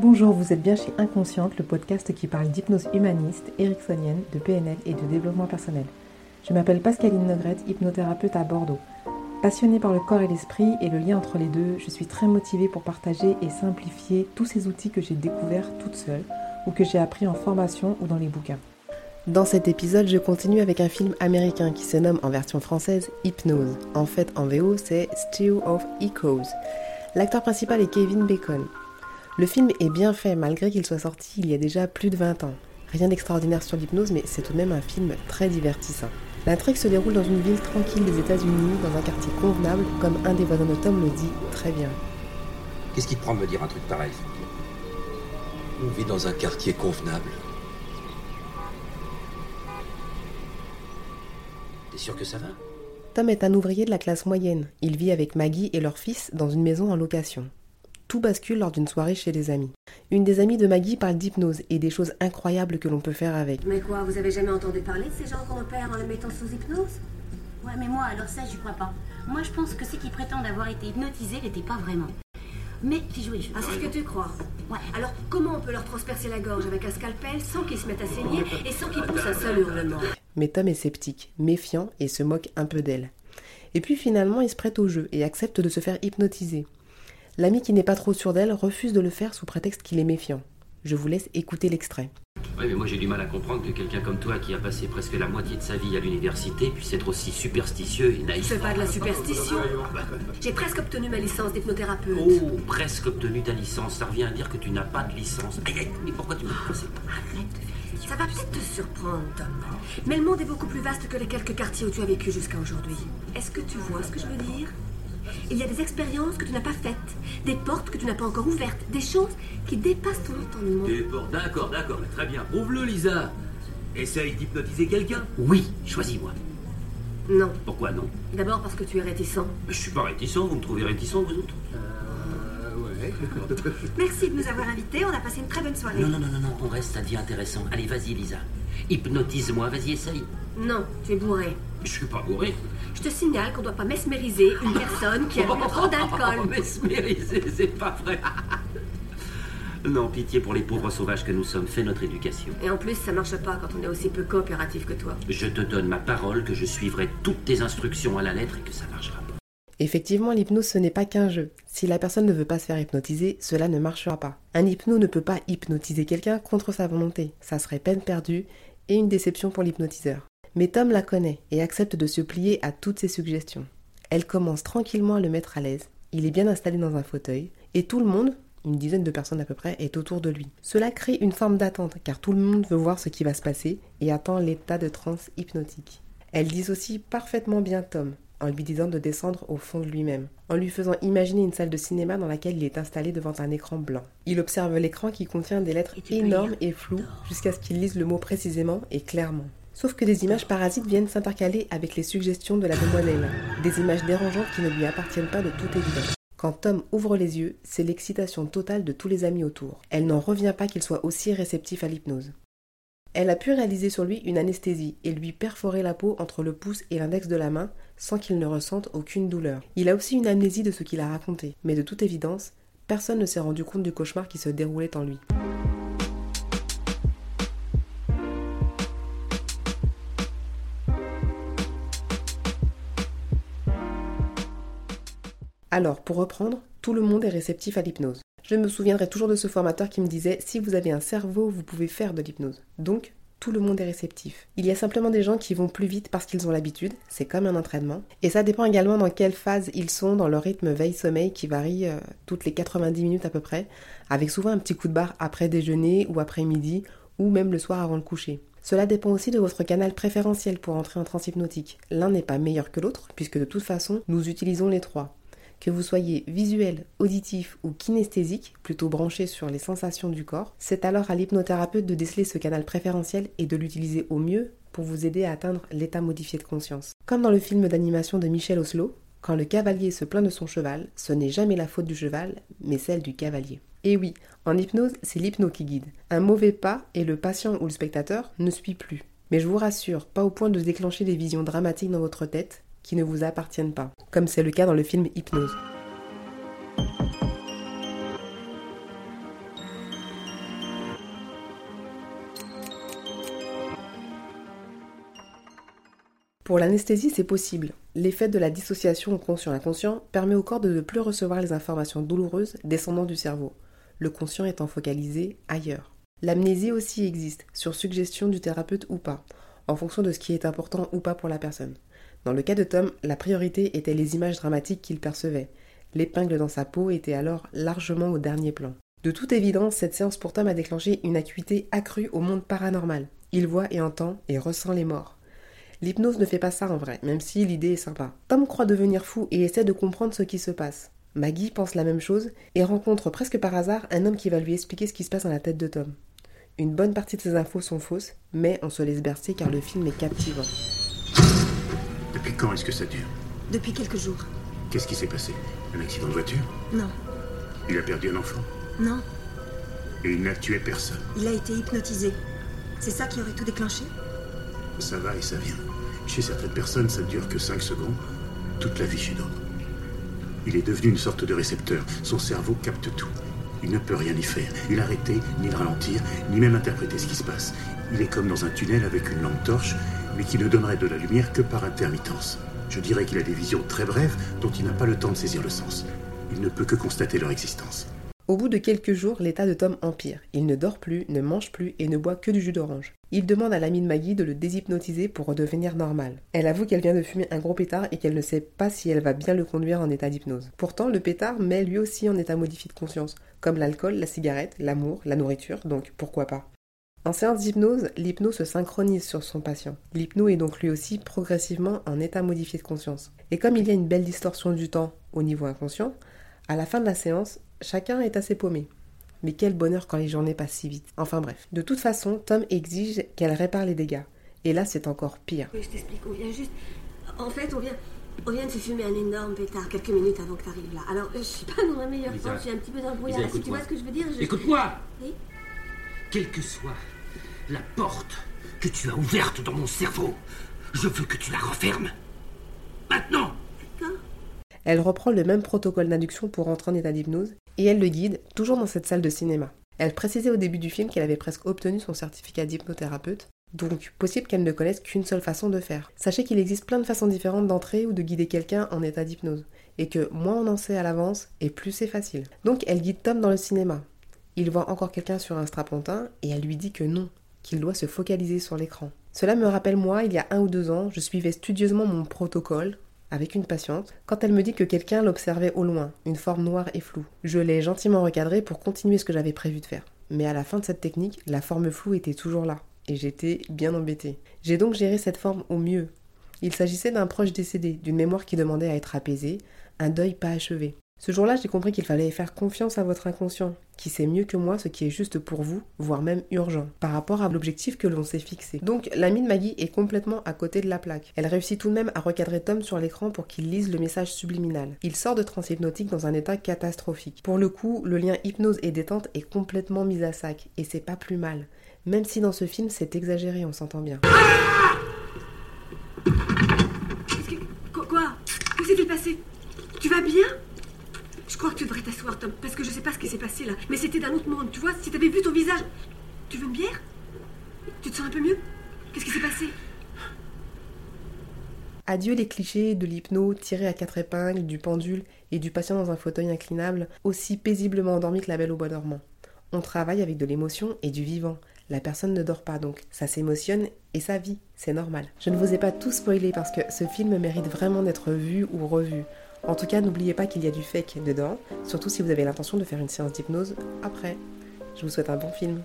Bonjour, vous êtes bien chez Inconsciente, le podcast qui parle d'hypnose humaniste, ericksonienne, de PNL et de développement personnel. Je m'appelle Pascaline Nogrette, hypnothérapeute à Bordeaux. Passionnée par le corps et l'esprit et le lien entre les deux, je suis très motivée pour partager et simplifier tous ces outils que j'ai découverts toute seule ou que j'ai appris en formation ou dans les bouquins. Dans cet épisode, je continue avec un film américain qui se nomme en version française Hypnose. En fait, en VO, c'est Stew of Echoes. L'acteur principal est Kevin Bacon. Le film est bien fait malgré qu'il soit sorti il y a déjà plus de 20 ans. Rien d'extraordinaire sur l'hypnose, mais c'est tout de même un film très divertissant. L'intrigue se déroule dans une ville tranquille des États-Unis, dans un quartier convenable, comme un des voisins de Tom le dit très bien. Qu'est-ce qui te prend de me dire un truc pareil, On vit dans un quartier convenable. T'es sûr que ça va? Tom est un ouvrier de la classe moyenne. Il vit avec Maggie et leur fils dans une maison en location. Tout bascule lors d'une soirée chez des amis. Une des amies de Maggie parle d'hypnose et des choses incroyables que l'on peut faire avec. Mais quoi, vous avez jamais entendu parler de ces gens qu'on opère en les mettant sous hypnose? Ouais, mais moi, alors ça, j'y crois pas. Moi, je pense que ceux qui prétendent avoir été hypnotisés n'étaient pas vraiment. Mais figurez Ah, c'est ce que tu crois Ouais. Alors, comment on peut leur transpercer la gorge avec un scalpel sans qu'ils se mettent à saigner et sans qu'ils poussent un seul hurlement? Mais Tom est sceptique, méfiant et se moque un peu d'elle. Et puis finalement, il se prête au jeu et accepte de se faire hypnotiser. L'ami qui n'est pas trop sûr d'elle refuse de le faire sous prétexte qu'il est méfiant. Je vous laisse écouter l'extrait. Oui, mais moi j'ai du mal à comprendre que quelqu'un comme toi, qui a passé presque la moitié de sa vie à l'université, puisse être aussi superstitieux et naïf. C'est pas de la superstition. J'ai presque obtenu ma licence d'hypnothérapeute. Oh, presque obtenu ta licence, ça revient à dire que tu n'as pas de licence. Aïe, aïe, mais pourquoi tu me dis ça Ça va peut-être te surprendre, Tom. Mais le monde est beaucoup plus vaste que les quelques quartiers où tu as vécu jusqu'à aujourd'hui. Est-ce que tu vois ce que je veux dire? Il y a des expériences que tu n'as pas faites, des portes que tu n'as pas encore ouvertes, des choses qui dépassent ton entendement. Des portes, d'accord, d'accord, mais très bien. Prouve-le, Lisa. Essaye d'hypnotiser quelqu'un Oui, choisis-moi. Non. Pourquoi non? D'abord parce que tu es réticent. Mais Je suis pas réticent, vous me trouvez réticent, vous autres? Merci de nous avoir invités. On a passé une très bonne soirée. Non, non, non, non, non, on reste à dire intéressant. Allez, vas-y, Lisa. Hypnotise-moi, vas-y, essaye. Non, tu es bourré. Je suis pas bourré. Je te signale qu'on ne doit pas mesmériser une personne qui a bu trop Oh, d'alcool. mesmérisé, c'est pas vrai. non, pitié pour les pauvres sauvages que nous sommes. Fais notre éducation. Et en plus, ça marche pas quand on est aussi peu coopératif que toi. Je te donne ma parole que je suivrai toutes tes instructions à la lettre et que ça marchera pas. Effectivement, l'hypnose ce n'est pas qu'un jeu. Si la personne ne veut pas se faire hypnotiser, cela ne marchera pas. Un hypno ne peut pas hypnotiser quelqu'un contre sa volonté. Ça serait peine perdue et une déception pour l'hypnotiseur. Mais Tom la connaît et accepte de se plier à toutes ses suggestions. Elle commence tranquillement à le mettre à l'aise. Il est bien installé dans un fauteuil et tout le monde, une dizaine de personnes à peu près, est autour de lui. Cela crée une forme d'attente car tout le monde veut voir ce qui va se passer et attend l'état de transe hypnotique. Elle dissocie parfaitement bien Tom en lui disant de descendre au fond de lui-même, en lui faisant imaginer une salle de cinéma dans laquelle il est installé devant un écran blanc. Il observe l'écran qui contient des lettres énormes et floues jusqu'à ce qu'il lise le mot précisément et clairement. Sauf que des images parasites viennent s'intercaler avec les suggestions de la demoiselle, des images dérangeantes qui ne lui appartiennent pas de toute évidence. Quand Tom ouvre les yeux, c'est l'excitation totale de tous les amis autour. Elle n'en revient pas qu'il soit aussi réceptif à l'hypnose. Elle a pu réaliser sur lui une anesthésie et lui perforer la peau entre le pouce et l'index de la main sans qu'il ne ressente aucune douleur. Il a aussi une amnésie de ce qu'il a raconté, mais de toute évidence, personne ne s'est rendu compte du cauchemar qui se déroulait en lui. Alors, pour reprendre, tout le monde est réceptif à l'hypnose. Je me souviendrai toujours de ce formateur qui me disait si vous avez un cerveau, vous pouvez faire de l'hypnose. Donc, tout le monde est réceptif. Il y a simplement des gens qui vont plus vite parce qu'ils ont l'habitude, c'est comme un entraînement. Et ça dépend également dans quelle phase ils sont dans leur rythme veille-sommeil qui varie euh, toutes les 90 minutes à peu près, avec souvent un petit coup de barre après déjeuner ou après midi ou même le soir avant le coucher. Cela dépend aussi de votre canal préférentiel pour entrer en transe hypnotique. L'un n'est pas meilleur que l'autre, puisque de toute façon, nous utilisons les trois. Que vous soyez visuel, auditif ou kinesthésique, plutôt branché sur les sensations du corps, c'est alors à l'hypnothérapeute de déceler ce canal préférentiel et de l'utiliser au mieux pour vous aider à atteindre l'état modifié de conscience. Comme dans le film d'animation de Michel Oslo, quand le cavalier se plaint de son cheval, ce n'est jamais la faute du cheval, mais celle du cavalier. Et oui, en hypnose, c'est l'hypno qui guide. Un mauvais pas et le patient ou le spectateur ne suit plus. Mais je vous rassure, pas au point de déclencher des visions dramatiques dans votre tête qui ne vous appartiennent pas, comme c'est le cas dans le film Hypnose. Pour l'anesthésie, c'est possible. L'effet de la dissociation au conscient-inconscient permet au corps de ne plus recevoir les informations douloureuses descendant du cerveau, le conscient étant focalisé ailleurs. L'amnésie aussi existe, sur suggestion du thérapeute ou pas, en fonction de ce qui est important ou pas pour la personne. Dans le cas de Tom, la priorité était les images dramatiques qu'il percevait. L'épingle dans sa peau était alors largement au dernier plan. De toute évidence, cette séance pour Tom a déclenché une acuité accrue au monde paranormal. Il voit et entend et ressent les morts. L'hypnose ne fait pas ça en vrai, même si l'idée est sympa. Tom croit devenir fou et essaie de comprendre ce qui se passe. Maggie pense la même chose et rencontre presque par hasard un homme qui va lui expliquer ce qui se passe dans la tête de Tom. Une bonne partie de ces infos sont fausses, mais on se laisse bercer car le film est captivant. Quand est-ce que ça dure Depuis quelques jours. Qu'est-ce qui s'est passé Un accident de voiture Non, Il a perdu un enfant non, Et il n'a tué personne. il a été hypnotisé. C'est ça qui aurait tout déclenché Ça va et ça vient. Chez certaines personnes, ça ne dure que 5 secondes. Toute la vie chez d'autres. Il est devenu une sorte de récepteur. Son cerveau capte tout. Il ne peut rien y faire, ni l'arrêter, ni le ralentir, ni même interpréter ce qui se passe. Il est comme dans un tunnel avec une lampe torche, mais qui ne donnerait de la lumière que par intermittence. Je dirais qu'il a des visions très brèves dont il n'a pas le temps de saisir le sens. Il ne peut que constater leur existence. Au bout de quelques jours, l'état de Tom empire. Il ne dort plus, ne mange plus et ne boit que du jus d'orange. Il demande à l'amie de Maggie de le déshypnotiser pour redevenir normal. Elle avoue qu'elle vient de fumer un gros pétard et qu'elle ne sait pas si elle va bien le conduire en état d'hypnose. Pourtant, le pétard met lui aussi en état modifié de conscience, comme l'alcool, la cigarette, l'amour, la nourriture, donc pourquoi pas. En séance d'hypnose, l'hypno se synchronise sur son patient. L'hypno est donc lui aussi progressivement en état modifié de conscience. Et comme il y a une belle distorsion du temps au niveau inconscient, à la fin de la séance, chacun est assez paumé. Mais quel bonheur quand les journées passent si vite. Enfin bref. De toute façon, Tom exige qu'elle répare les dégâts. Et là, c'est encore pire. Oui, je t'explique. On vient juste. En fait, on vient. On vient de se fumer un énorme pétard quelques minutes avant que tu arrives là. Alors, je suis pas dans la meilleure forme, je suis un petit peu dans le brouillard. Lisa, Si tu vois écoute-moi. ce que je veux dire, je. Écoute-moi Oui Quelle que soit la porte que tu as ouverte dans mon cerveau, je veux que tu la refermes. Maintenant. Elle reprend le même protocole d'induction pour rentrer en état d'hypnose et elle le guide, toujours dans cette salle de cinéma. Elle précisait au début du film qu'elle avait presque obtenu son certificat d'hypnothérapeute, donc possible qu'elle ne connaisse qu'une seule façon de faire. Sachez qu'il existe plein de façons différentes d'entrer ou de guider quelqu'un en état d'hypnose, et que moins on en sait à l'avance, et plus c'est facile. Donc elle guide Tom dans le cinéma. Il voit encore quelqu'un sur un strapontin et elle lui dit que non, qu'il doit se focaliser sur l'écran. Cela me rappelle moi, il y a un ou deux ans, je suivais studieusement mon protocole avec une patiente quand elle me dit que quelqu'un l'observait au loin, une forme noire et floue. Je l'ai gentiment recadré pour continuer ce que j'avais prévu de faire. Mais à la fin de cette technique, la forme floue était toujours là, et j'étais bien embêtée. J'ai donc géré cette forme au mieux. Il s'agissait d'un proche décédé, d'une mémoire qui demandait à être apaisée, un deuil pas achevé. Ce jour-là, j'ai compris qu'il fallait faire confiance à votre inconscient, qui sait mieux que moi ce qui est juste pour vous, voire même urgent, par rapport à l'objectif que l'on s'est fixé. Donc, l'amie de Maggie est complètement à côté de la plaque. Elle réussit tout de même à recadrer Tom sur l'écran pour qu'il lise le message subliminal. Il sort de transe hypnotique dans un état catastrophique. Pour le coup, le lien hypnose et détente est complètement mis à sac, et c'est pas plus mal. Même si dans ce film c'est exagéré, on s'entend bien que. Quoi, quoi Que s'est-il passé Tu vas bien Je crois que tu devrais t'asseoir, Tom, parce que je sais pas ce qui s'est passé là. Mais c'était d'un autre monde, tu vois, si t'avais vu ton visage. Tu veux une bière? Tu te sens un peu mieux? Qu'est-ce qui s'est passé? Adieu les clichés de l'hypno tiré à quatre épingles, du pendule et du patient dans un fauteuil inclinable, aussi paisiblement endormi que la belle au bois dormant. On travaille avec de l'émotion et du vivant. La personne ne dort pas donc, ça s'émotionne et ça vit, c'est normal. Je ne vous ai pas tout spoilé parce que ce film mérite vraiment d'être vu ou revu. En tout cas, n'oubliez pas qu'il y a du fake dedans, surtout si vous avez l'intention de faire une séance d'hypnose après. Je vous souhaite un bon film.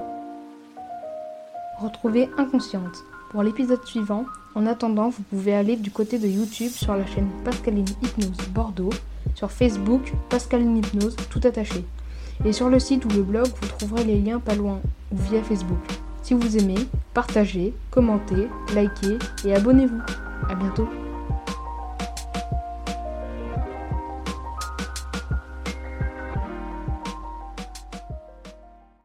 Retrouvez Inconsciente. Pour l'épisode suivant, en attendant, vous pouvez aller du côté de YouTube sur la chaîne Pascaline Hypnose Bordeaux, sur Facebook Pascaline Hypnose tout attaché, et sur le site ou le blog vous trouverez les liens pas loin ou via Facebook. Si vous aimez, partagez, commentez, likez et abonnez-vous. À bientôt.